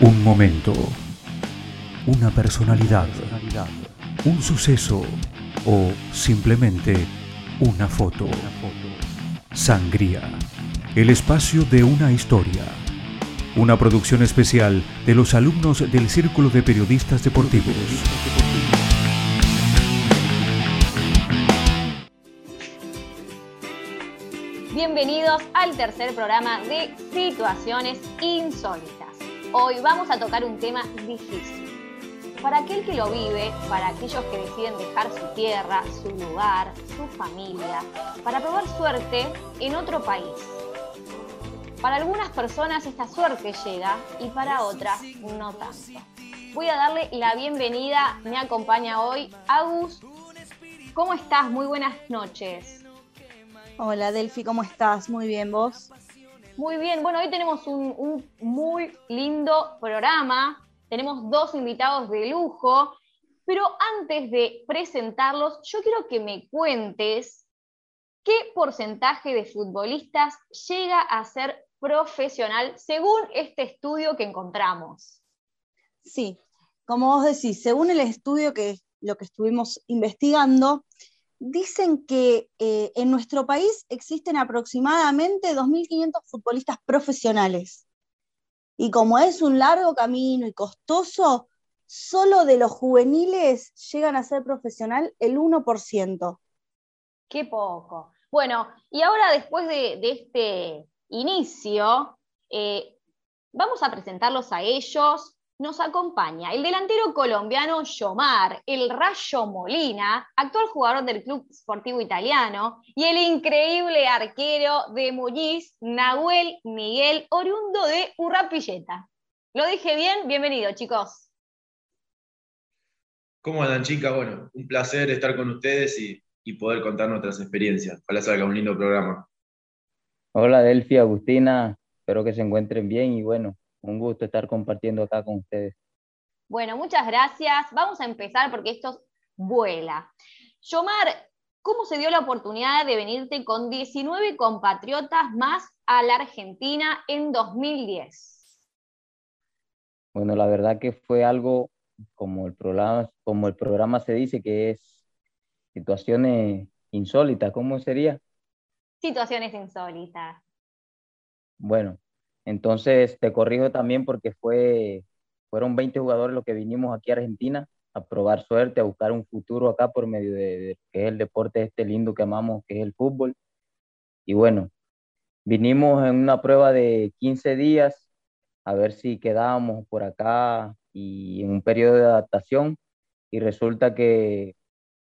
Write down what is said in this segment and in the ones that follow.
Un momento, una personalidad, un suceso o simplemente una foto. Sangría, el espacio de una historia. Una producción especial de los alumnos del Círculo de Periodistas Deportivos. Bienvenidos al tercer programa de Situaciones Insólitas. Hoy vamos a tocar un tema difícil. Para aquel que lo vive, para aquellos que deciden dejar su tierra, su lugar, su familia, para probar suerte en otro país. Para algunas personas esta suerte llega y para otras no tanto. Voy a darle la bienvenida, me acompaña hoy Agus. ¿Cómo estás? Muy buenas noches. Hola Delphi, ¿cómo estás? Muy bien, ¿vos? Muy bien, bueno, hoy tenemos un, muy lindo programa, tenemos dos invitados de lujo, pero antes de presentarlos, yo quiero que me cuentes qué porcentaje de futbolistas llega a ser profesional según este estudio que encontramos. Sí, como vos decís, según el estudio que lo que estuvimos investigando, dicen que eh, en nuestro país existen aproximadamente 2.500 futbolistas profesionales. Y como es un largo camino y costoso, solo de los juveniles llegan a ser profesional el 1%. Qué poco. Bueno, y ahora después de, este inicio, eh, vamos a presentarlos a ellos, nos acompaña el delantero colombiano Yomar, el Rayo Molina, actual jugador del Club Sportivo Italiano, y el increíble arquero de Muñiz, Nahuel Miguel, oriundo de Urrapilleta. ¿Lo dije bien? Bienvenido, chicos. ¿Cómo andan, chicas? Bueno, un placer estar con ustedes y, poder contar nuestras experiencias. Ojalá salga un lindo programa. Hola, Delphi, Agustina. Espero que se encuentren bien y bueno, un gusto estar compartiendo acá con ustedes. Bueno, muchas gracias. Vamos a empezar porque esto vuela. Yomar, ¿cómo se dio la oportunidad de venirte con 19 compatriotas más a la Argentina en 2010? Bueno, la verdad que fue algo como el programa, como el programa se dice, que es situaciones insólitas. ¿Cómo sería? Situaciones insólitas. Bueno, entonces, te corrijo también porque fue, fueron 20 jugadores los que vinimos aquí a Argentina a probar suerte, a buscar un futuro acá por medio de, que es el deporte este lindo que amamos, que es el fútbol. Y bueno, vinimos en una prueba de 15 días a ver si quedábamos por acá y en un periodo de adaptación. Y resulta que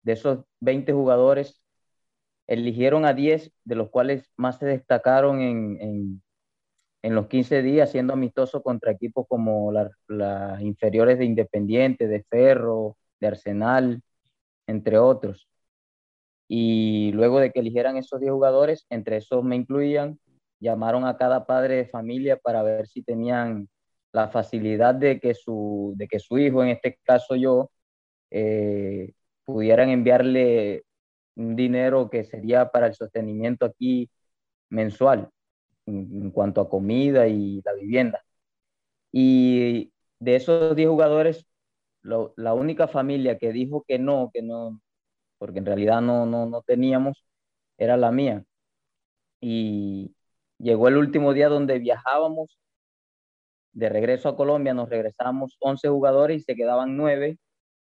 de esos 20 jugadores eligieron a 10, de los cuales más se destacaron en los 15 días siendo amistoso contra equipos como las inferiores de Independiente, de Ferro, de Arsenal, entre otros. Y luego de que eligieran esos 10 jugadores, entre esos me incluían, llamaron a cada padre de familia para ver si tenían la facilidad de que su, de que su hijo, en este caso yo, eh, pudieran enviarle un dinero que sería para el sostenimiento aquí mensual en, cuanto a comida y la vivienda. Y de esos 10 jugadores, la única familia que dijo que no, que no, porque en realidad no, no, no teníamos, era la mía. Y llegó el último día donde viajábamos de regreso a Colombia, nos regresamos 11 jugadores y se quedaban 9.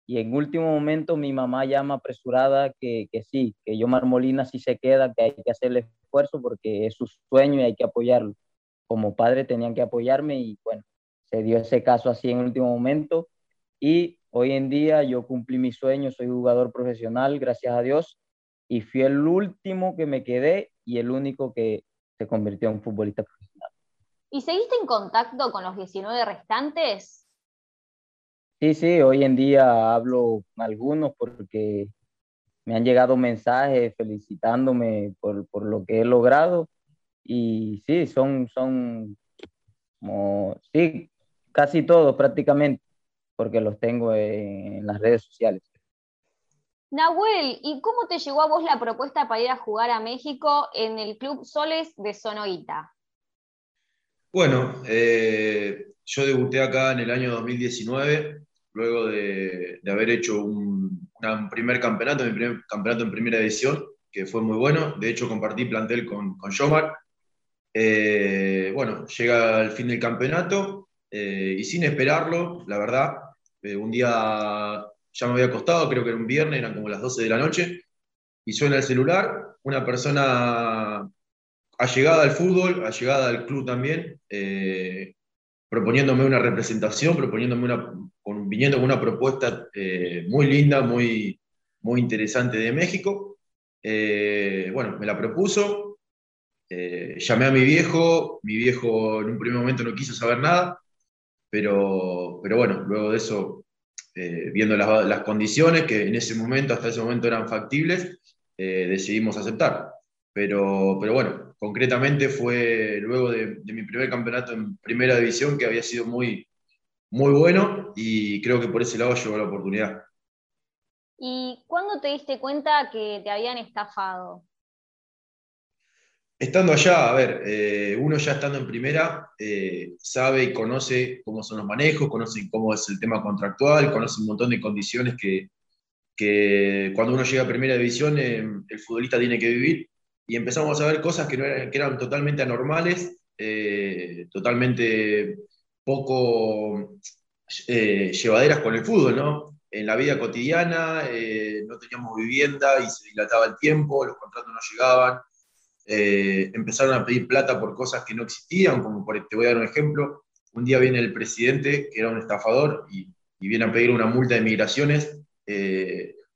Y en último momento mi mamá llama apresurada que, que sí, que yo Marmolina sí se queda, que hay que hacerle esfuerzo porque es su sueño y hay que apoyarlo. Como padre tenían que apoyarme y bueno, se dio ese caso así en último momento y hoy en día yo cumplí mi sueño, soy jugador profesional, gracias a Dios, y fui el último que me quedé y el único que se convirtió en futbolista profesional. ¿Y seguiste en contacto con los 19 restantes? Sí, sí, hoy en día hablo con algunos porque me han llegado mensajes felicitándome por, por, lo que he logrado y sí, son, son como, sí, casi todos prácticamente, porque los tengo en, las redes sociales. Nahuel, ¿y cómo te llegó a vos la propuesta para ir a jugar a México en el Club Soles de Sonoita? Bueno, eh, yo debuté acá en el año 2019, luego de, haber hecho un, primer campeonato, mi primer campeonato en primera división, que fue muy bueno. De hecho, compartí plantel con, con Yomar. Eh, bueno, llega el fin del campeonato eh, y sin esperarlo, la verdad, eh, un día ya me había acostado, creo que era un viernes, eran como las 12 de la noche, y suena el celular, una persona allegada al fútbol, allegada al club también, proponiéndome una representación, proponiéndome una, viniendo con una propuesta eh, muy linda, muy, muy interesante de México. Eh, bueno, me la propuso, llamé a mi viejo, mi viejo en un primer momento no quiso saber nada, pero, pero bueno, luego de eso, viendo las, las, condiciones que en ese momento, hasta ese momento eran factibles, decidimos aceptar. Pero, pero bueno, concretamente fue luego de, mi primer campeonato en primera división, que había sido muy, muy bueno y creo que por ese lado llegó la oportunidad. ¿Y cuándo te diste cuenta que te habían estafado? Estando allá, a ver, eh, uno ya estando en primera eh, sabe y conoce cómo son los manejos, conoce cómo es el tema contractual, conoce un montón de condiciones que, que cuando uno llega a primera división eh, el futbolista tiene que vivir y empezamos a ver cosas que, eran, totalmente anormales, totalmente poco eh, llevaderas con el fútbol, ¿no? En la vida cotidiana eh, no teníamos vivienda y se dilataba el tiempo, los contratos no llegaban, empezaron a pedir plata por cosas que no existían, como por, te voy a dar un ejemplo, un día viene el presidente, que era un estafador, y, y viene a pedir una multa de migraciones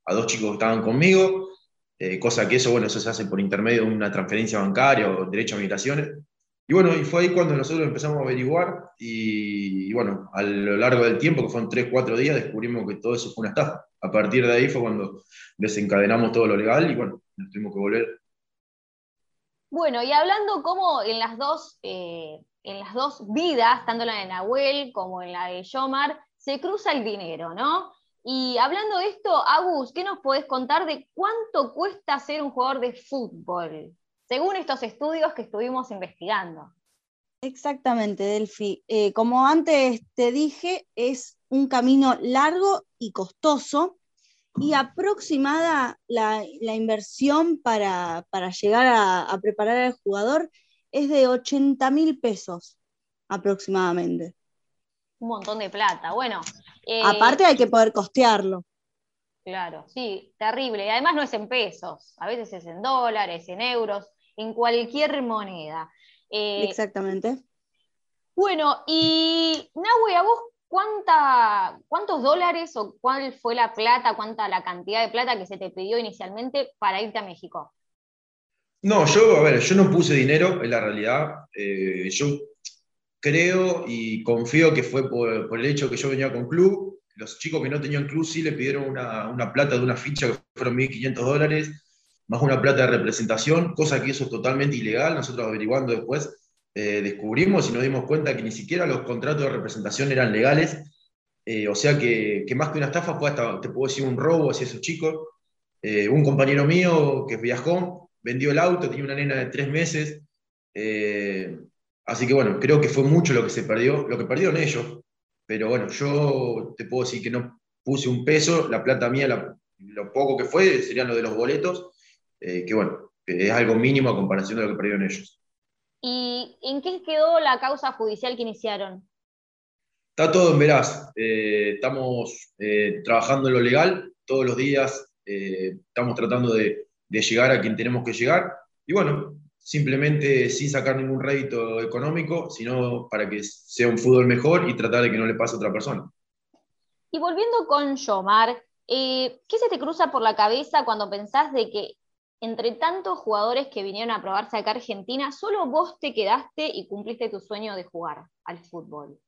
a dos chicos que estaban conmigo, eh, cosa que eso, bueno, eso se hace por intermedio de una transferencia bancaria o derecho a migraciones. Y bueno, y fue ahí cuando nosotros empezamos a averiguar y, bueno, a lo largo del tiempo, que fueron 3, 4 días, descubrimos que todo eso fue una estafa. A partir de ahí fue cuando desencadenamos todo lo legal y bueno, nos tuvimos que volver. Bueno, y hablando como en las dos, eh, en las dos vidas, tanto la de Nahuel como en la de Yomar, se cruza el dinero, ¿no? Y hablando de esto, Agus, ¿qué nos podés contar de cuánto cuesta ser un jugador de fútbol, según estos estudios que estuvimos investigando? Exactamente, Delphi. Eh, como antes te dije, es un camino largo y costoso y aproximada la, inversión para, llegar a, preparar al jugador es de 80 mil pesos aproximadamente. Un montón de plata. Bueno, eh, Aparte hay que poder costearlo. Claro, sí, terrible. Y además no es en pesos, a veces es en dólares, en euros, en cualquier moneda. Eh, Exactamente. Bueno, y Nahue, ¿a vos cuánta, cuántos dólares o cuál fue la plata, cuánta la cantidad de plata que se te pidió inicialmente para irte a México? No, yo, a ver, yo no puse dinero, en la realidad. Eh, yo creo y confío que fue por, el hecho que yo venía con club. Los chicos que no tenían club sí le pidieron una, plata de una ficha que fueron 1.500 dólares, más una plata de representación, cosa que eso es totalmente ilegal. Nosotros averiguando después eh, descubrimos y nos dimos cuenta que ni siquiera los contratos de representación eran legales. Eh, o sea que, más que una estafa fue hasta, te puedo decir, un robo hacia esos chicos. Eh, un compañero mío que viajó, vendió el auto, tenía una nena de tres meses. Así que bueno, creo que fue mucho lo que se perdió, lo que perdieron ellos, pero bueno, yo te puedo decir que no puse un peso, la plata mía, lo poco que fue, serían lo de los boletos, eh, que bueno, es algo mínimo a comparación de lo que perdieron ellos. ¿Y en qué quedó la causa judicial que iniciaron? Está todo en veraz. Eh, estamos eh, trabajando en lo legal todos los días, estamos tratando de, de llegar a quien tenemos que llegar. Y bueno, simplemente sin sacar ningún rédito económico, sino para que sea un fútbol mejor y tratar de que no le pase a otra persona. Y volviendo con Yomar, eh, ¿qué se te cruza por la cabeza cuando pensás de que entre tantos jugadores que vinieron a probarse acá a Argentina, solo vos te quedaste y cumpliste tu sueño de jugar al fútbol?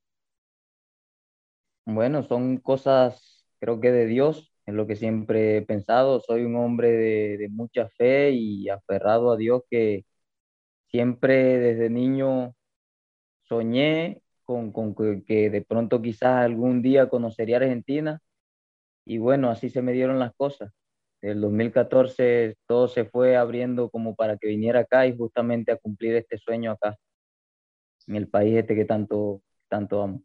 Bueno, son cosas, creo que de Dios, es lo que siempre he pensado. Soy un hombre de, de mucha fe y aferrado a Dios que, siempre desde niño soñé con, que, de pronto quizás algún día conocería Argentina y bueno, así se me dieron las cosas. El 2014 todo se fue abriendo como para que viniera acá y justamente a cumplir este sueño acá, en el país este que tanto, tanto amo.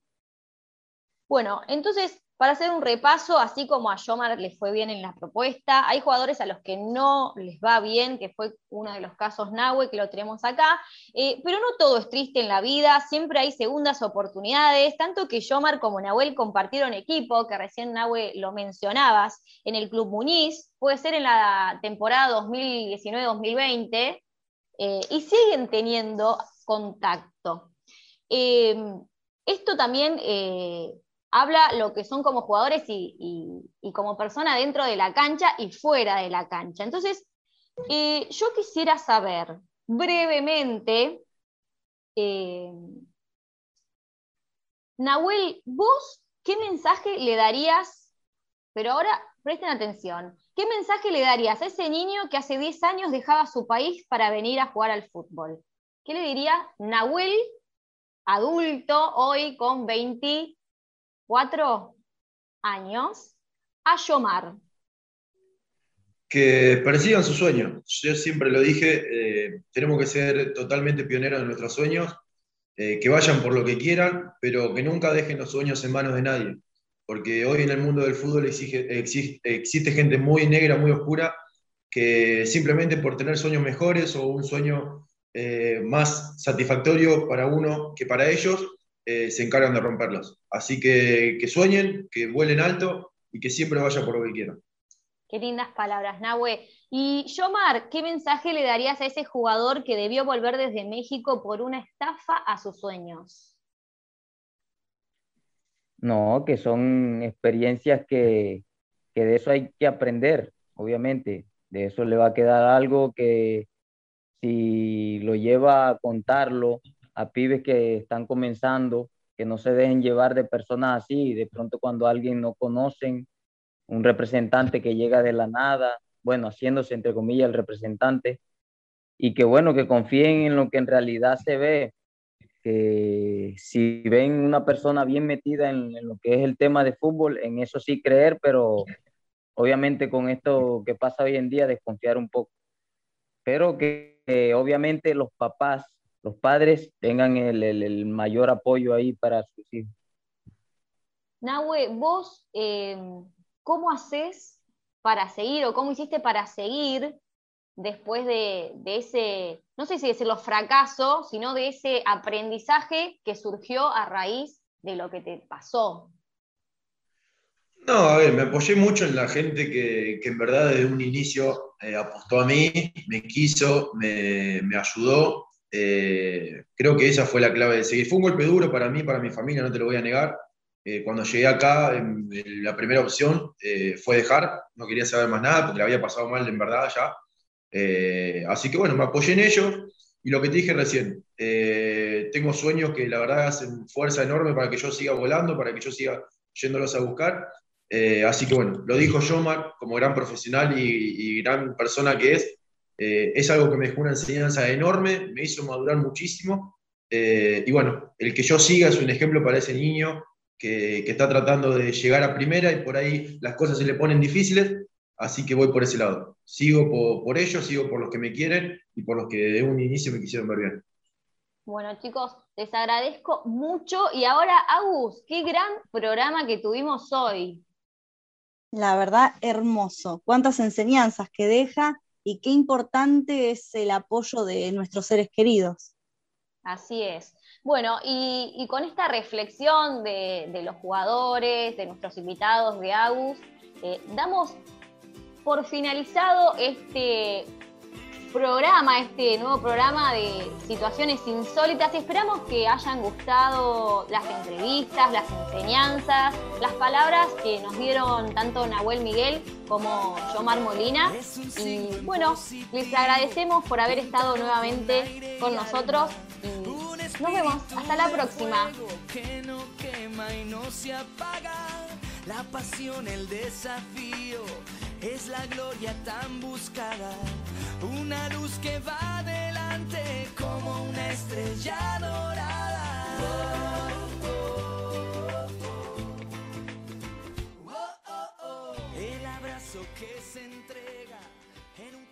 Bueno, entonces, para hacer un repaso, así como a Yomar le fue bien en la propuesta, hay jugadores a los que no les va bien, que fue uno de los casos Nahue, que lo tenemos acá, eh, pero no todo es triste en la vida, siempre hay segundas oportunidades, tanto que Yomar como Nahuel compartieron equipo, que recién Nahue lo mencionabas, en el Club Muniz, puede ser en la temporada 2019-2020, eh, y siguen teniendo contacto. Eh, esto también habla lo que son como jugadores y, como persona dentro de la cancha y fuera de la cancha. Entonces, eh, yo quisiera saber brevemente, eh, Nahuel, vos, ¿qué mensaje le darías? Pero ahora presten atención. ¿Qué mensaje le darías a ese niño que hace 10 años dejaba su país para venir a jugar al fútbol? ¿Qué le diría Nahuel, adulto, hoy con 20, cuatro años a Yomar. Que persigan sus sueños. Yo siempre lo dije, eh, tenemos que ser totalmente pioneros en nuestros sueños, eh, que vayan por lo que quieran, pero que nunca dejen los sueños en manos de nadie. Porque hoy en el mundo del fútbol existe gente muy negra, muy oscura, que simplemente por tener sueños mejores o un sueño eh, más satisfactorio para uno que para ellos, eh, se encargan de romperlos. Así que que sueñen, que vuelen alto y que siempre vaya por lo que quieran. Qué lindas palabras, Nahue. Y Yomar, ¿qué mensaje le darías a ese jugador que debió volver desde México por una estafa a sus sueños? No, que son experiencias que, que de eso hay que aprender, obviamente. De eso le va a quedar algo que si lo lleva a contarlo, a pibes que están comenzando, que no se dejen llevar de personas así, de pronto cuando alguien no conocen, un representante que llega de la nada, bueno, haciéndose entre comillas el representante, y que bueno, que confíen en lo que en realidad se ve, que si ven una persona bien metida en, lo que es el tema de fútbol, en eso sí creer, pero obviamente con esto que pasa hoy en día, desconfiar un poco. Pero que obviamente los papás los padres tengan el, mayor apoyo ahí para sus hijos. Nahue, vos, em, ¿cómo haces para seguir o cómo hiciste para seguir después de, ese, no sé si decirlo fracaso, sino de ese aprendizaje que surgió a raíz de lo que te pasó? No, a ver, me apoyé mucho en la gente que, en verdad desde un inicio eh, apostó a mí, me quiso, me, me ayudó eh, creo que esa fue la clave de seguir. Fue un golpe duro para mí, para mi familia, no te lo voy a negar. Eh, cuando llegué acá, la primera opción eh, fue dejar, no quería saber más nada porque le había pasado mal en verdad ya. así que bueno, me apoyé en ellos y lo que te dije recién, tengo sueños que la verdad hacen fuerza enorme para que yo siga volando, para que yo siga yéndolos a buscar. así que bueno, lo dijo Yomar como gran profesional y gran persona que es, eh, es algo que me dejó una enseñanza enorme, me hizo madurar muchísimo. Eh, y bueno, el que yo siga es un ejemplo para ese niño que, está tratando de llegar a primera y por ahí las cosas se le ponen difíciles, así que voy por ese lado. Sigo por, ellos, sigo por los que me quieren y por los que de un inicio me quisieron ver bien. Bueno, chicos, les agradezco mucho. Y ahora, Agus, qué gran programa que tuvimos hoy. La verdad, hermoso. Cuántas enseñanzas que deja y qué importante es el apoyo de nuestros seres queridos. Así es. Bueno, y, con esta reflexión de, los jugadores, de nuestros invitados de AGUS, eh, damos por finalizado este programa, este nuevo programa de situaciones insólitas esperamos que hayan gustado las entrevistas, las enseñanzas, las palabras que nos dieron tanto Nahuel Miguel como Yomar Molina. Y bueno, les agradecemos por haber estado nuevamente con nosotros y nos vemos. Hasta la próxima es la gloria tan buscada, una luz que va adelante como una estrella dorada. Oh, oh, oh. El abrazo que se entrega en un